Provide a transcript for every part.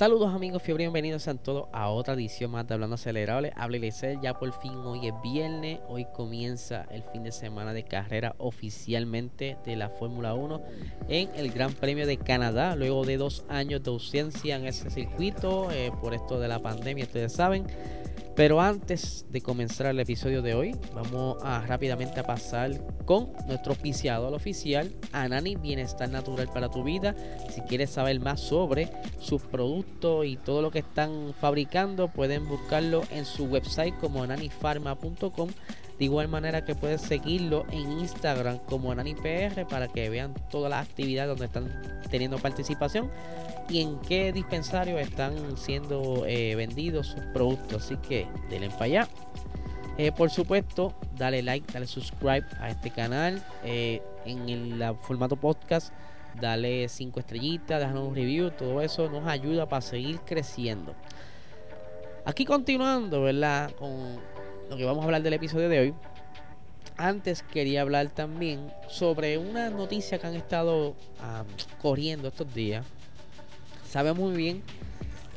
Saludos amigos fiebre, bienvenidos a todos a otra edición más de Hablando Acelerable. Habla Elisel, ya por fin hoy es viernes, hoy comienza el fin de semana de carrera oficialmente de la Fórmula 1 en el Gran Premio de Canadá, luego de dos años de ausencia en ese circuito eh, por esto de la pandemia, ustedes saben. Pero antes de comenzar el episodio de hoy, vamos a rápidamente a pasar con nuestro oficiador oficial, Anani Bienestar Natural para tu vida. Si quieres saber más sobre sus productos y todo lo que están fabricando, pueden buscarlo en su website como ananifarma.com de igual manera que puedes seguirlo en Instagram como AnaniPR para que vean todas las actividades donde están teniendo participación y en qué dispensario están siendo eh, vendidos sus productos. Así que denle para allá. Eh, por supuesto, dale like, dale subscribe a este canal. Eh, en el formato podcast, dale 5 estrellitas, déjanos un review. Todo eso nos ayuda para seguir creciendo. Aquí continuando, ¿verdad? Con lo que vamos a hablar del episodio de hoy. Antes quería hablar también sobre una noticia que han estado corriendo estos días. Sabe muy bien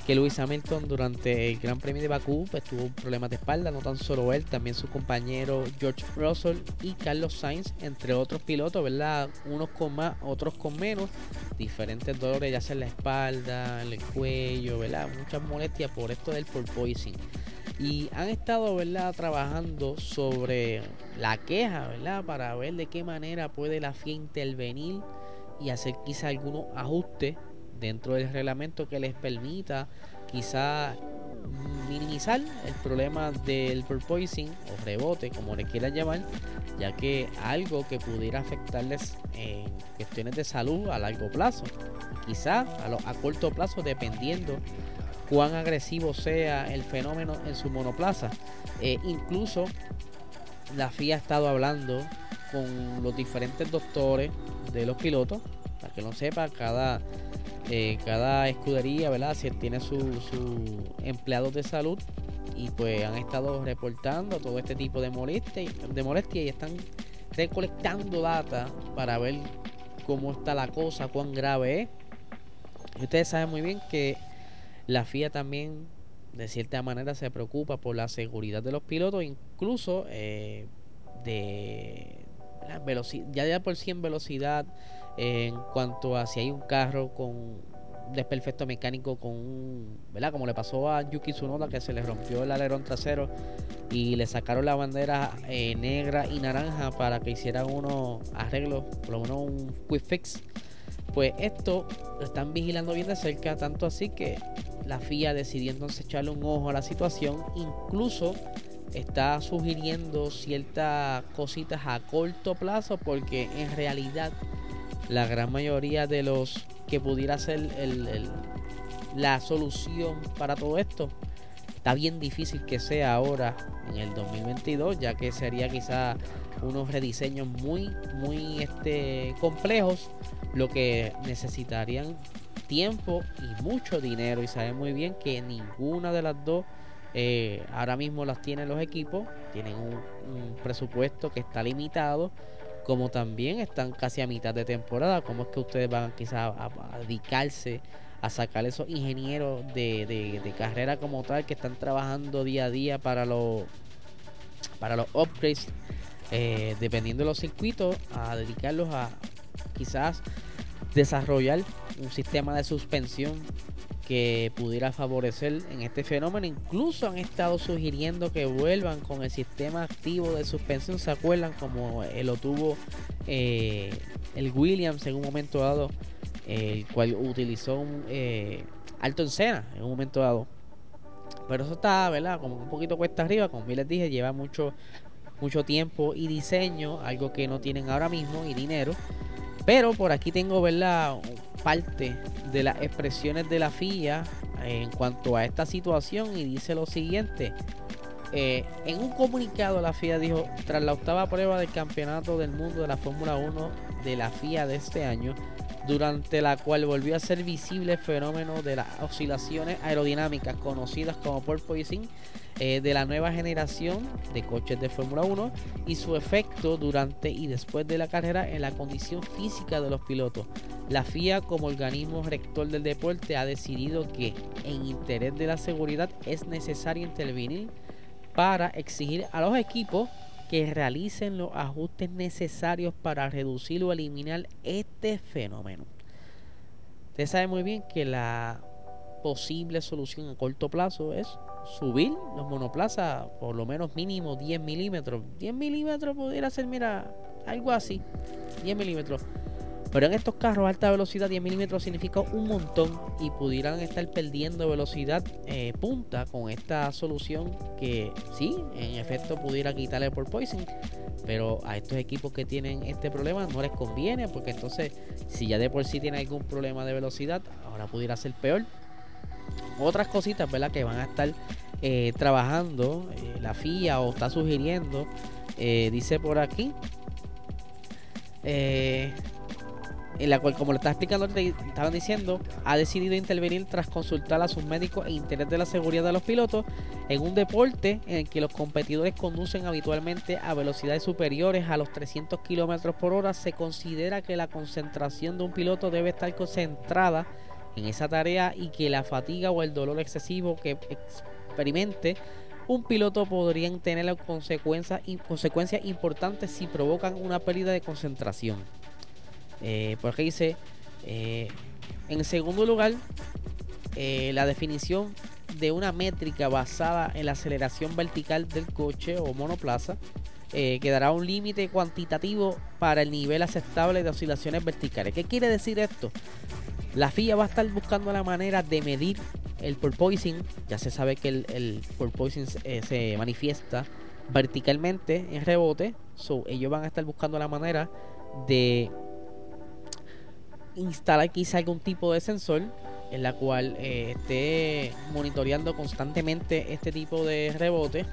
que Luis Hamilton durante el Gran Premio de Bakú pues, tuvo problemas de espalda, no tan solo él, también su compañero George Russell y Carlos Sainz, entre otros pilotos, ¿verdad? Unos con más, otros con menos, diferentes dolores ya sea en la espalda, en el cuello, ¿verdad? Muchas molestias por esto del porpoising. Y han estado, ¿verdad?, trabajando sobre la queja, ¿verdad?, para ver de qué manera puede la FIA intervenir y hacer quizá algunos ajustes dentro del reglamento que les permita quizá minimizar el problema del porpoising o rebote, como le quieran llamar, ya que algo que pudiera afectarles en cuestiones de salud a largo plazo, quizá a, a corto plazo, dependiendo cuán agresivo sea el fenómeno en su monoplaza. Eh, incluso la FIA ha estado hablando con los diferentes doctores de los pilotos, para que lo sepa, cada, eh, cada escudería, ¿verdad? Si tiene sus su empleados de salud y pues han estado reportando todo este tipo de molestia, de molestia y están recolectando data para ver cómo está la cosa, cuán grave es. Ustedes saben muy bien que la FIA también, de cierta manera, se preocupa por la seguridad de los pilotos, incluso eh, de la velocidad, ya de por sí en velocidad, en cuanto a si hay un carro con desperfecto mecánico con un, ¿verdad? Como le pasó a Yuki Tsunoda que se le rompió el alerón trasero y le sacaron la bandera eh, negra y naranja para que hicieran unos arreglos, por lo menos un quick fix. Pues esto lo están vigilando bien de cerca, tanto así que la FIA decidió entonces echarle un ojo a la situación, incluso está sugiriendo ciertas cositas a corto plazo porque en realidad la gran mayoría de los que pudiera ser la solución para todo esto está bien difícil que sea ahora en el 2022 ya que sería quizá unos rediseños muy muy este complejos lo que necesitarían tiempo y mucho dinero. Y saben muy bien que ninguna de las dos eh, ahora mismo las tienen los equipos, tienen un, presupuesto que está limitado, como también están casi a mitad de temporada, como es que ustedes van quizás a, dedicarse a sacar esos ingenieros de, de, carrera como tal que están trabajando día a día para los para los upgrades eh, dependiendo de los circuitos a dedicarlos a quizás desarrollar un sistema de suspensión que pudiera favorecer en este fenómeno. Incluso han estado sugiriendo que vuelvan con el sistema activo de suspensión. ¿Se acuerdan como lo tuvo eh, el Williams en un momento dado? El cual utilizó un eh, alto en cena en un momento dado. Pero eso está, ¿verdad? Como un poquito cuesta arriba. Como les dije, lleva mucho, mucho tiempo y diseño. Algo que no tienen ahora mismo y dinero. Pero por aquí tengo, ¿verdad? Parte de las expresiones de la FIA en cuanto a esta situación y dice lo siguiente. Eh, en un comunicado la FIA dijo, tras la octava prueba del Campeonato del Mundo de la Fórmula 1 de la FIA de este año, durante la cual volvió a ser visible el fenómeno de las oscilaciones aerodinámicas conocidas como porpoising eh, de la nueva generación de coches de Fórmula 1 y su efecto durante y después de la carrera en la condición física de los pilotos. La FIA como organismo rector del deporte ha decidido que en interés de la seguridad es necesario intervenir para exigir a los equipos que realicen los ajustes necesarios para reducir o eliminar este fenómeno. Usted sabe muy bien que la posible solución a corto plazo es subir los monoplazas por lo menos mínimo 10 milímetros. 10 milímetros pudiera ser, mira, algo así. 10 milímetros. Pero en estos carros alta velocidad 10 milímetros significa un montón y pudieran estar perdiendo velocidad eh, punta con esta solución que sí, en efecto pudiera quitarle por poison. Pero a estos equipos que tienen este problema no les conviene porque entonces si ya de por sí tienen algún problema de velocidad, ahora pudiera ser peor. Otras cositas, ¿verdad? Que van a estar eh, trabajando eh, la FIA o está sugiriendo. dice por aquí. Eh, en la cual, como lo está explicando, estaban diciendo, ha decidido intervenir tras consultar a sus médicos e interés de la seguridad de los pilotos en un deporte en el que los competidores conducen habitualmente a velocidades superiores a los 300 kilómetros por hora. Se considera que la concentración de un piloto debe estar concentrada en esa tarea y que la fatiga o el dolor excesivo que experimente un piloto podrían tener consecuencias, consecuencias importantes si provocan una pérdida de concentración. Eh, porque dice, eh, en segundo lugar, eh, la definición de una métrica basada en la aceleración vertical del coche o monoplaza eh, que un límite cuantitativo para el nivel aceptable de oscilaciones verticales. ¿Qué quiere decir esto? La FIA va a estar buscando la manera de medir el porpoising. Ya se sabe que el, porpoising se manifiesta verticalmente en rebote. So, ellos van a estar buscando la manera de instalar quizá algún tipo de sensor en la cual eh, esté monitoreando constantemente este tipo de rebote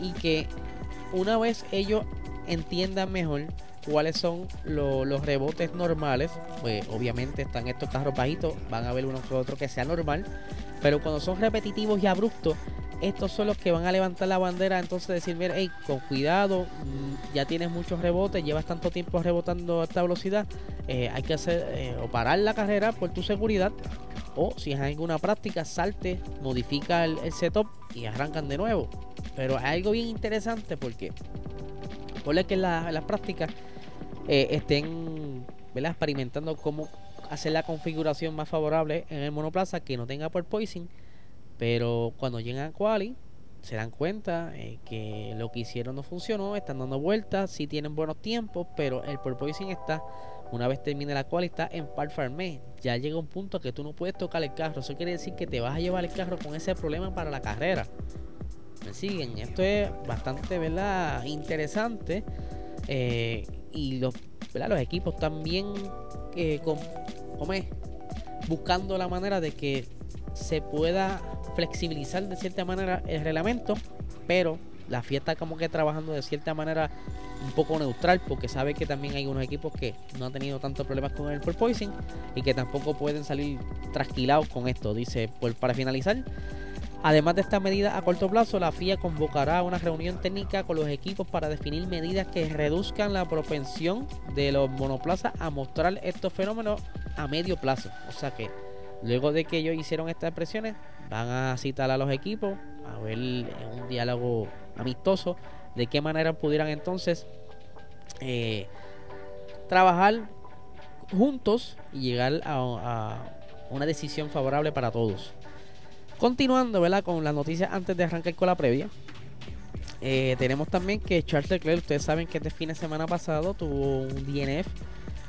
y que una vez ellos entiendan mejor cuáles son los rebotes normales, pues obviamente están estos carros bajitos, van a ver uno que otro que sea normal, pero cuando son repetitivos y abruptos, estos son los que van a levantar la bandera, entonces decir, mira, hey, con cuidado, mm, ya tienes muchos rebotes, llevas tanto tiempo rebotando a esta velocidad, eh, hay que hacer eh, o parar la carrera por tu seguridad, o si es alguna práctica, salte, modifica el, setup y arrancan de nuevo. Pero hay algo bien interesante porque, por que en, las prácticas eh, estén experimentando cómo hacer la configuración más favorable en el monoplaza que no tenga por poison pero cuando llegan a Quali, se dan cuenta eh, que lo que hicieron no funcionó, están dando vueltas, sí tienen buenos tiempos, pero el porpoising está, una vez termine la quali, está en par farmé. Ya llega un punto que tú no puedes tocar el carro. Eso quiere decir que te vas a llevar el carro con ese problema para la carrera. ¿Me siguen? Esto es bastante, ¿verdad? Interesante. Eh, y los, los equipos también eh, con, buscando la manera de que se pueda flexibilizar de cierta manera el reglamento, pero la fiesta como que trabajando de cierta manera un poco neutral porque sabe que también hay unos equipos que no han tenido tantos problemas con el porpoising y que tampoco pueden salir trasquilados con esto. Dice, pues para finalizar, además de esta medida a corto plazo, la FIA convocará una reunión técnica con los equipos para definir medidas que reduzcan la propensión de los monoplazas a mostrar estos fenómenos a medio plazo. O sea que luego de que ellos hicieron estas expresiones, van a citar a los equipos a ver en un diálogo amistoso de qué manera pudieran entonces eh, trabajar juntos y llegar a, una decisión favorable para todos. Continuando ¿verdad? con las noticias antes de arrancar con la previa. Eh, tenemos también que Charles Leclerc, ustedes saben que este fin de semana pasado tuvo un DNF,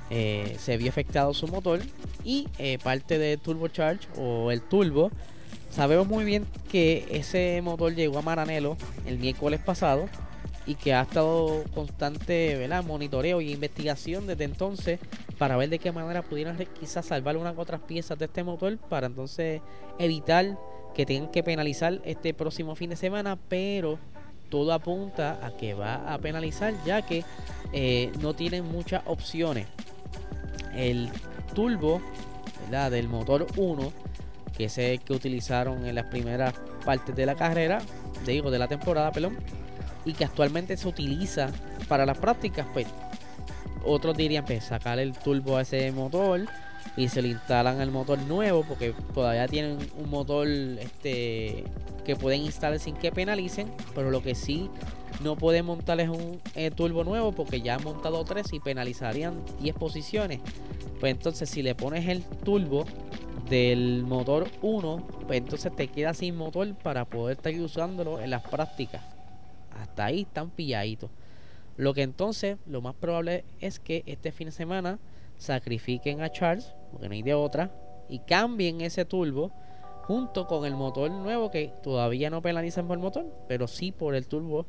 eh, se vio afectado su motor y parte de Turbocharge o el turbo Sabemos muy bien que ese motor llegó a Maranelo el miércoles pasado y que ha estado constante ¿verdad? monitoreo y investigación desde entonces para ver de qué manera pudieran quizás salvar unas otras piezas de este motor para entonces evitar que tengan que penalizar este próximo fin de semana, pero todo apunta a que va a penalizar ya que eh, no tienen muchas opciones. El turbo del motor 1, que es el que utilizaron en las primeras partes de la carrera, digo de la temporada, perdón, y que actualmente se utiliza para las prácticas, pues otros dirían pues sacar el turbo a ese motor y se le instalan al motor nuevo porque todavía tienen un motor este que pueden instalar sin que penalicen pero lo que sí no pueden montar es un eh, turbo nuevo porque ya han montado tres y penalizarían 10 posiciones. Pues entonces si le pones el turbo del motor 1 pues entonces te queda sin motor para poder estar usándolo en las prácticas. Hasta ahí están pilladitos. Lo que entonces lo más probable es que este fin de semana sacrifiquen a Charles, porque no hay de otra, y cambien ese turbo junto con el motor nuevo que todavía no penalizan por el motor, pero sí por el turbo.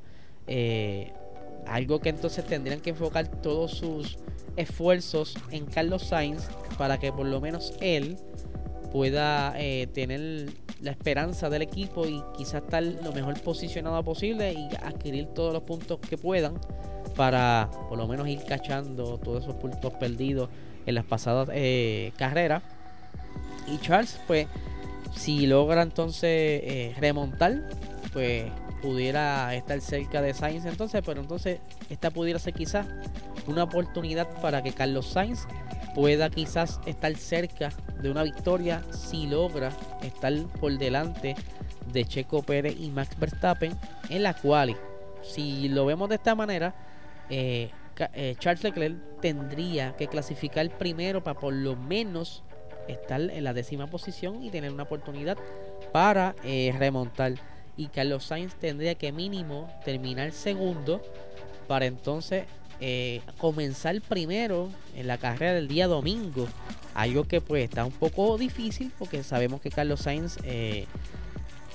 Eh, algo que entonces tendrían que enfocar todos sus esfuerzos en Carlos Sainz para que por lo menos él pueda eh, tener la esperanza del equipo y quizás estar lo mejor posicionado posible y adquirir todos los puntos que puedan para por lo menos ir cachando todos esos puntos perdidos en las pasadas eh, carreras. Y Charles, pues, si logra entonces eh, remontar, pues pudiera estar cerca de Sainz entonces, pero entonces esta pudiera ser quizás una oportunidad para que Carlos Sainz pueda quizás estar cerca de una victoria si logra estar por delante de Checo Pérez y Max Verstappen en la cual si lo vemos de esta manera eh, eh, Charles Leclerc tendría que clasificar primero para por lo menos estar en la décima posición y tener una oportunidad para eh, remontar. Y Carlos Sainz tendría que mínimo terminar segundo para entonces comenzar primero en la carrera del día domingo. Algo que pues está un poco difícil porque sabemos que Carlos Sainz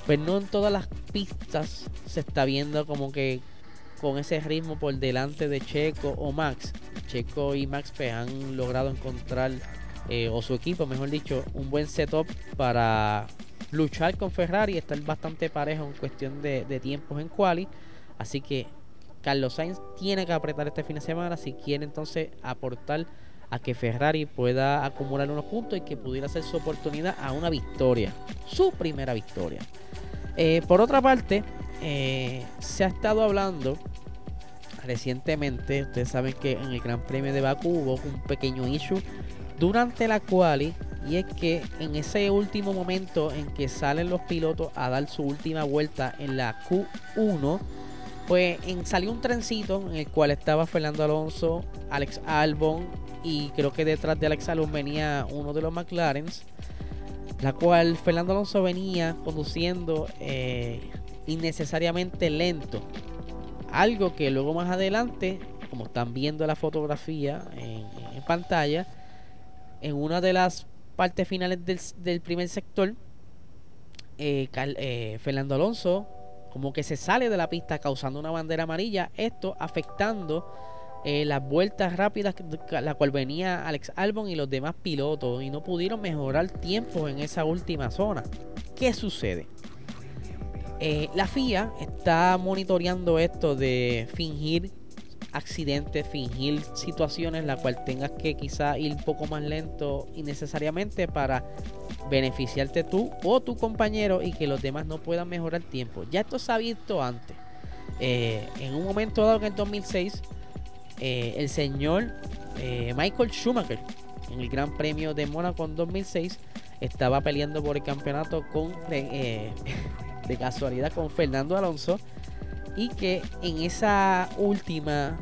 pues no en todas las pistas se está viendo como que con ese ritmo por delante de Checo o Max. Checo y Max pues, han logrado encontrar, eh, o su equipo, mejor dicho, un buen setup para luchar con Ferrari, estar bastante parejo en cuestión de, tiempos en quali. Así que Carlos Sainz tiene que apretar este fin de semana si quiere entonces aportar a que Ferrari pueda acumular unos puntos y que pudiera ser su oportunidad a una victoria, su primera victoria. Eh, por otra parte, eh, se ha estado hablando recientemente, ustedes saben que en el Gran Premio de Bakú hubo un pequeño issue durante la quali y es que en ese último momento en que salen los pilotos a dar su última vuelta en la Q1, pues en, salió un trencito en el cual estaba Fernando Alonso, Alex Albon y creo que detrás de Alex Albon venía uno de los McLarens, la cual Fernando Alonso venía conduciendo eh, innecesariamente lento algo que luego más adelante, como están viendo la fotografía en, pantalla, en una de las partes finales del, primer sector, eh, eh, Fernando Alonso como que se sale de la pista causando una bandera amarilla, esto afectando eh, las vueltas rápidas, la cual venía Alex Albon y los demás pilotos y no pudieron mejorar tiempo en esa última zona. ¿Qué sucede? Eh, la FIA está monitoreando esto de fingir accidentes, fingir situaciones en las cuales tengas que quizá ir un poco más lento innecesariamente para beneficiarte tú o tu compañero y que los demás no puedan mejorar el tiempo. Ya esto se ha visto antes. Eh, en un momento dado en el 2006, eh, el señor Michael Schumacher en el Gran Premio de Mónaco en 2006 estaba peleando por el campeonato con de casualidad con Fernando Alonso y que en esa última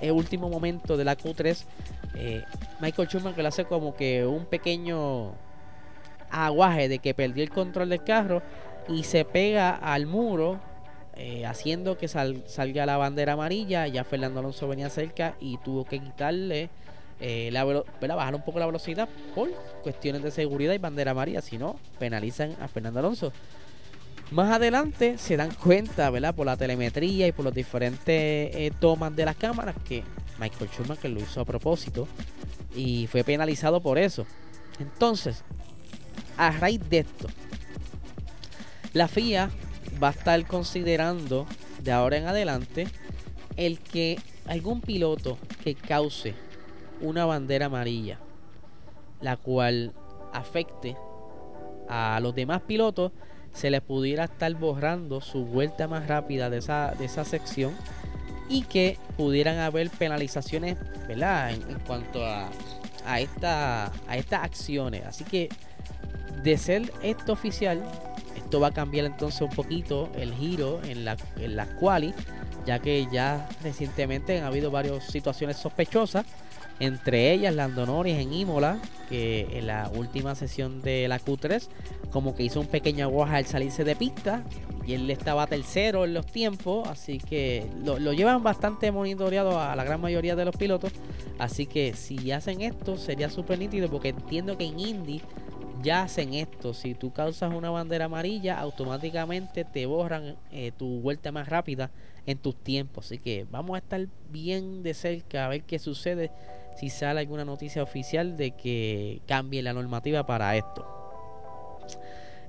el último momento de la Q3 eh, Michael Schumacher le hace como que un pequeño aguaje de que perdió el control del carro y se pega al muro eh, haciendo que salga la bandera amarilla. Ya Fernando Alonso venía cerca y tuvo que quitarle eh, la, bajar un poco la velocidad por cuestiones de seguridad y bandera amarilla. Si no penalizan a Fernando Alonso más adelante se dan cuenta, ¿verdad? Por la telemetría y por los diferentes eh, tomas de las cámaras que Michael Schumacher lo hizo a propósito y fue penalizado por eso. Entonces, a raíz de esto, la FIA va a estar considerando de ahora en adelante el que algún piloto que cause una bandera amarilla, la cual afecte a los demás pilotos, se les pudiera estar borrando su vuelta más rápida de esa, de esa sección y que pudieran haber penalizaciones ¿verdad? En, cuanto a, a, esta, a estas acciones. Así que de ser esto oficial, esto va a cambiar entonces un poquito el giro en la, en la quali, ya que ya recientemente han habido varias situaciones sospechosas, entre ellas Lando Norris en Imola, que en la última sesión de la Q3, como que hizo un pequeño aguaje al salirse de pista, y él estaba tercero en los tiempos, así que lo, lo, llevan bastante monitoreado a la gran mayoría de los pilotos. Así que si hacen esto sería súper nítido porque entiendo que en Indy ya hacen esto. Si tú causas una bandera amarilla, automáticamente te borran eh, tu vuelta más rápida en tus tiempos. Así que vamos a estar bien de cerca a ver qué sucede si sale alguna noticia oficial de que cambie la normativa para esto.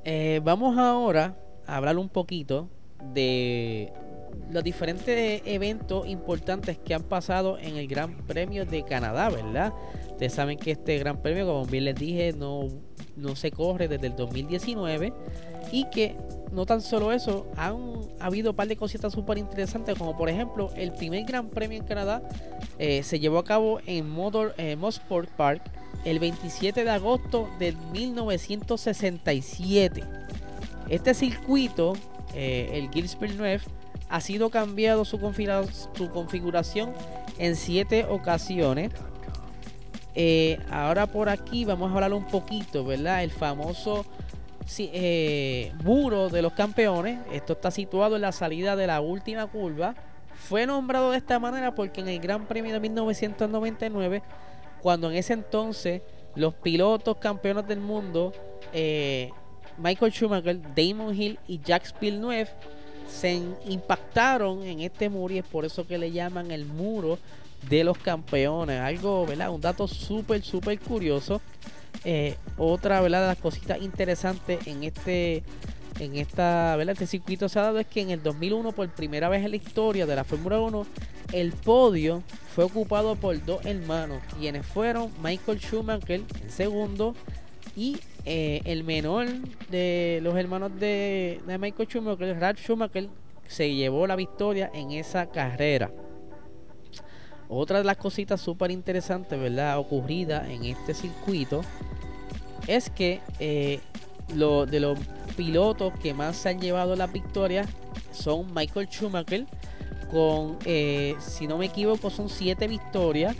Eh, vamos ahora a hablar un poquito de los diferentes eventos importantes que han pasado en el Gran Premio de Canadá, ¿verdad? Ustedes saben que este Gran Premio, como bien les dije, no no se corre desde el 2019 y que no tan solo eso, han habido un par de cositas súper interesantes, como por ejemplo el primer Gran Premio en Canadá eh, se llevó a cabo en Motor, eh, Park el 27 de agosto de 1967. Este circuito, eh, el Gillespie 9, ha sido cambiado su, configuración en 7 ocasiones ahora por aquí vamos a hablar un poquito, ¿verdad? El famoso eh, muro de los campeones. Esto está situado en la salida de la última curva. Fue nombrado de esta manera porque en el Gran Premio de 1999, cuando en ese entonces los pilotos campeones del mundo, eh, Michael Schumacher, Damon Hill y Jacques Villeneuve, se impactaron en este muro y es por eso que le llaman el muro de los campeones. Algo, ¿verdad? Un dato súper, súper curioso. Eh, otra, ¿verdad? De las cositas interesantes en este en esta, ¿verdad? Este circuito se ha dado es que en el 2001, por primera vez en la historia de la Fórmula 1, el podio fue ocupado por dos hermanos, quienes fueron Michael Schumacher en segundo y eh, el menor de los hermanos de, Michael Schumacher, Ralph Schumacher, se llevó la victoria en esa carrera. Otra de las cositas súper interesantes, ¿verdad? Ocurrida en este circuito es que eh, lo, de los pilotos que más se han llevado la victoria son Michael Schumacher con, eh, si no me equivoco, son siete victorias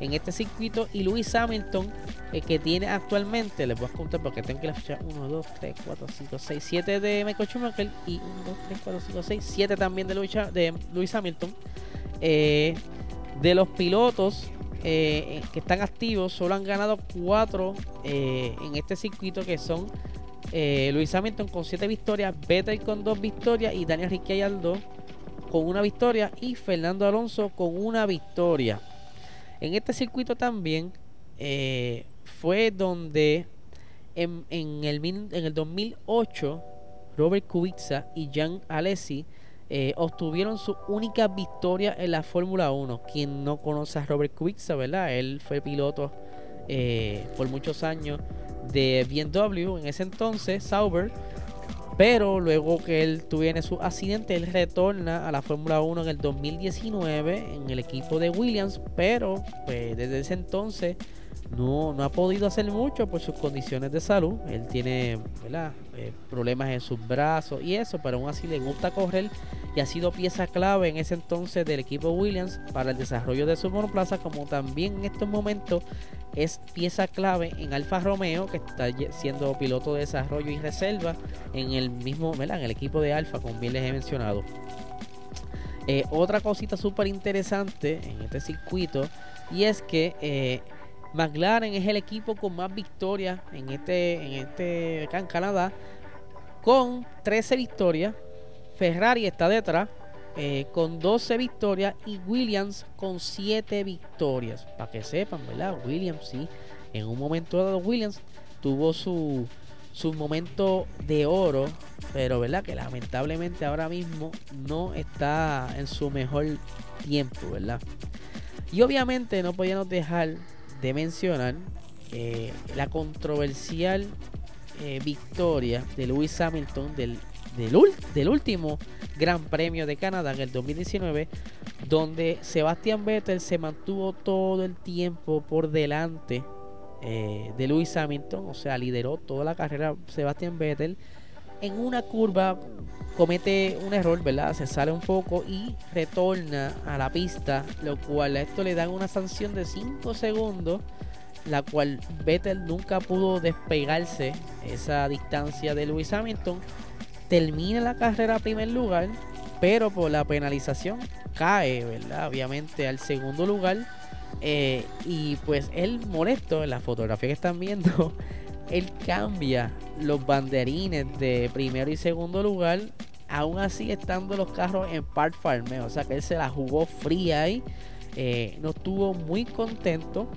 en este circuito y Lewis Hamilton eh, que tiene actualmente, les voy a contar porque tengo que la fecha 1, 2, 3, 4, 5, 6, 7 de Michael Schumacher y 1, 2, 3, 4, 5, 6, 7 también de Lewis, de Lewis Hamilton. Eh, de los pilotos eh, que están activos, solo han ganado cuatro eh, en este circuito que son eh, Luis Hamilton con siete victorias, Vettel con dos victorias y Daniel Ricciardo con una victoria y Fernando Alonso con una victoria. En este circuito también fue donde en, el, en el 2008 Robert Kubica y Jan Alesi eh, obtuvieron su única victoria en la Fórmula 1. Quien no conoce a Robert Kubica, ¿verdad? Él fue piloto eh, por muchos años de BMW en ese entonces, Sauber. Pero luego que él tuviera su accidente, él retorna a la Fórmula 1 en el 2019 en el equipo de Williams. Pero pues, desde ese entonces no, no ha podido hacer mucho por sus condiciones de salud. Él tiene eh, problemas en sus brazos y eso, pero aún así le gusta correr y ha sido pieza clave en ese entonces del equipo Williams para el desarrollo de su monoplaza, como también en estos momentos es pieza clave en Alfa Romeo, que está siendo piloto de desarrollo y reserva en el mismo, en el equipo de Alfa, como bien les he mencionado. Eh, otra cosita súper interesante en este circuito y es que eh, McLaren es el equipo con más victorias en este, en este en Canadá, con 13 victorias. Ferrari está detrás eh, con 12 victorias y Williams con 7 victorias. Para que sepan, ¿verdad? Williams sí, en un momento dado Williams tuvo su, su momento de oro, pero ¿verdad? Que lamentablemente ahora mismo no está en su mejor tiempo, ¿verdad? Y obviamente no podíamos dejar de mencionar eh, la controversial eh, victoria de Lewis Hamilton del, del, último Gran Premio de Canadá en el 2019, donde Sebastián Vettel se mantuvo todo el tiempo por delante eh, de Lewis Hamilton, o sea, lideró toda la carrera Sebastián Vettel. En una curva comete un error, ¿verdad? Se sale un poco y retorna a la pista, lo cual a esto le dan una sanción de 5 segundos la cual Vettel nunca pudo despegarse esa distancia de Lewis Hamilton. Termina la carrera a primer lugar, pero por la penalización cae, ¿verdad? Obviamente al segundo lugar. Eh, y pues él molesto en la fotografía que están viendo, él cambia los banderines de primero y segundo lugar, aún así estando los carros en part farme, o sea que él se la jugó fría ahí, eh, no estuvo muy contento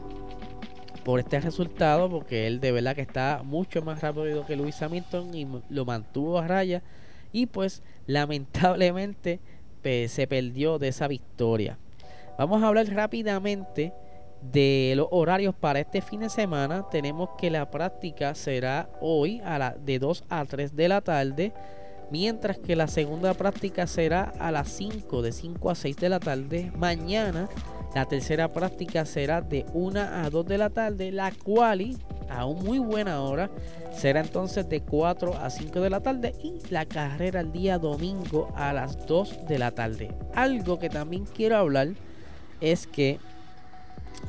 por este resultado, porque él de verdad que está mucho más rápido que Luis Hamilton y lo mantuvo a raya. Y pues lamentablemente se perdió de esa victoria. Vamos a hablar rápidamente de los horarios para este fin de semana. Tenemos que la práctica será hoy a la de 2 a 3 de la tarde. Mientras que la segunda práctica será a las 5 de 5 a 6 de la tarde. Mañana la tercera práctica será de 1 a 2 de la tarde, la cual a un muy buena hora será entonces de 4 a 5 de la tarde y la carrera el día domingo a las 2 de la tarde. Algo que también quiero hablar es que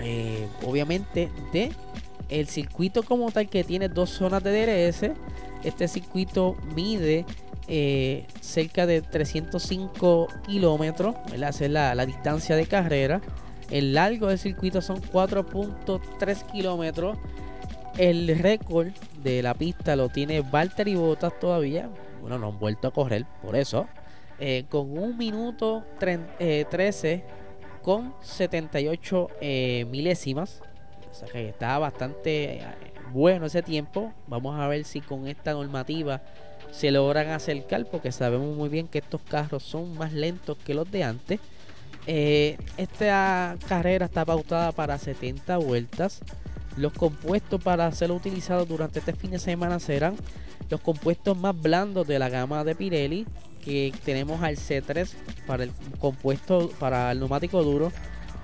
eh, obviamente de el circuito como tal que tiene dos zonas de DRS, este circuito mide eh, cerca de 305 kilómetros, es la, la distancia de carrera. El largo del circuito son 4.3 kilómetros. El récord de la pista lo tiene Valtteri Bottas todavía. Bueno, no han vuelto a correr, por eso. Eh, con un minuto 13 eh, con 78 eh, milésimas. O sea que está bastante bueno ese tiempo. Vamos a ver si con esta normativa se logran acercar, porque sabemos muy bien que estos carros son más lentos que los de antes. Eh, esta carrera está pautada para 70 vueltas. Los compuestos para ser utilizados durante este fin de semana serán los compuestos más blandos de la gama de Pirelli, que tenemos al C3 para el compuesto para el neumático duro,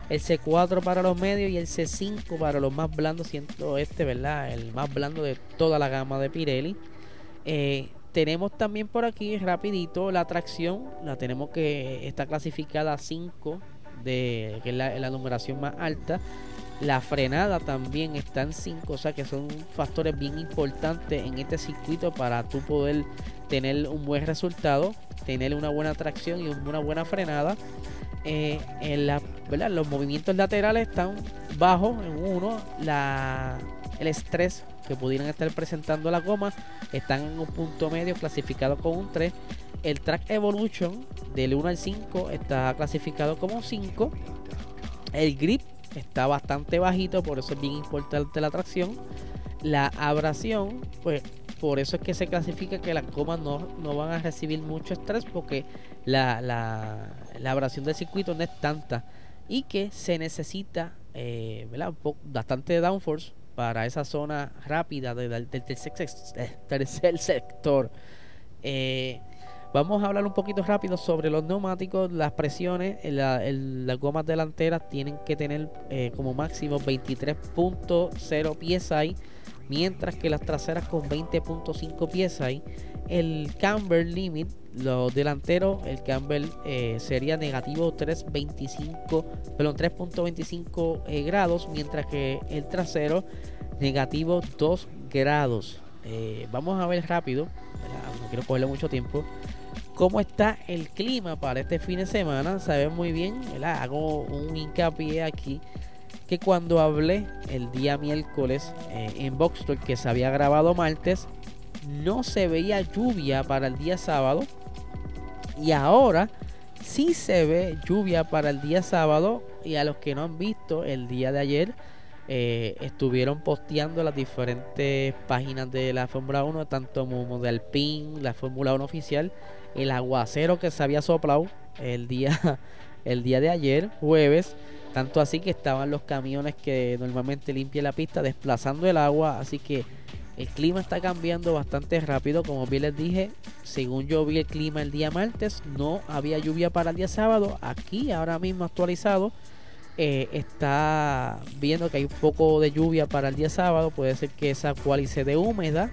el C4 para los medios y el C5 para los más blandos, siendo este, ¿verdad? El más blando de toda la gama de Pirelli. Eh, tenemos también por aquí rapidito la tracción, la tenemos que está clasificada a 5, de, que es la, numeración más alta. La frenada también está en 5, o sea que son factores bien importantes en este circuito para tú poder tener un buen resultado, tener una buena tracción y una buena frenada. Eh, en la, Los movimientos laterales están bajos en uno, la, el estrés que pudieran estar presentando la goma están en un punto medio clasificado con un 3. El Track Evolution del 1 al 5 está clasificado como 5. El grip está bastante bajito, por eso es bien importante la tracción. La abrasión, pues por eso es que se clasifica que las gomas no, no van a recibir mucho estrés porque la, la, la, abrasión del circuito no es tanta y que se necesita eh, bastante downforce para esa zona rápida del, tercer, sector. Eh, vamos a hablar un poquito rápido sobre los neumáticos, las presiones. las gomas delanteras tienen que tener eh, como máximo 23.0 psi, mientras que las traseras con 20.5 psi. El camber limit, los delanteros, el camber eh, sería negativo 3.25, perdón, 3.25 eh, grados, mientras que el trasero negativo 2 grados. Eh, vamos a ver rápido, no quiero cogerle mucho tiempo, cómo está el clima para este fin de semana. Sabes muy bien, hago un hincapié aquí que cuando hablé el día miércoles en Boxstore que se había grabado martes, no se veía lluvia para el día sábado. Y ahora sí se ve lluvia para el día sábado y a los que no han visto el día de ayer eh, estuvieron posteando las diferentes páginas de la Fórmula 1, tanto como de Alpine, la Fórmula 1 oficial, el aguacero que se había soplado el día, el día de ayer, jueves, tanto así que estaban los camiones que normalmente limpian la pista desplazando el agua, así que el clima está cambiando bastante rápido, como bien les dije, según yo vi el clima el día martes, no había lluvia para el día sábado, aquí ahora mismo actualizado, eh, está viendo que hay un poco de lluvia para el día sábado, puede ser que esa cualice de húmeda,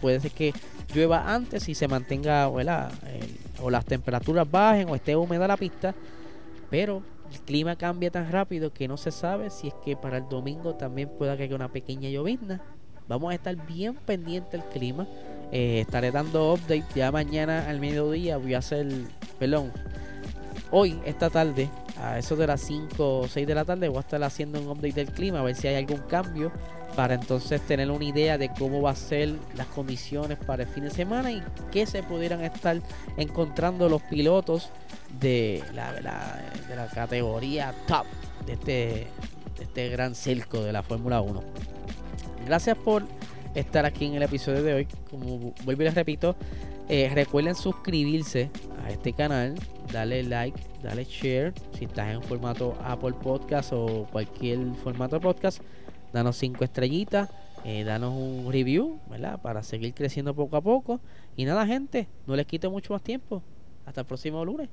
puede ser que llueva antes y se mantenga o las temperaturas bajen o esté húmeda la pista, pero el clima cambia tan rápido que no se sabe si es que para el domingo también pueda haya una pequeña llovizna. Vamos a estar bien pendiente del clima. Eh, estaré dando update ya mañana al mediodía. Voy a hacer, perdón, hoy, esta tarde, a eso de las 5 o 6 de la tarde, voy a estar haciendo un update del clima, a ver si hay algún cambio para entonces tener una idea de cómo va a ser las condiciones para el fin de semana y qué se pudieran estar encontrando los pilotos de la, de la, categoría top de este, de este gran circo de la Fórmula 1. Gracias por estar aquí en el episodio de hoy. Como vuelvo y les repito, eh, recuerden suscribirse a este canal, dale like, dale share. Si estás en formato Apple Podcast o cualquier formato de podcast, danos 5 estrellitas, eh, danos un review, ¿verdad? Para seguir creciendo poco a poco. Y nada, gente, no les quito mucho más tiempo. Hasta el próximo lunes.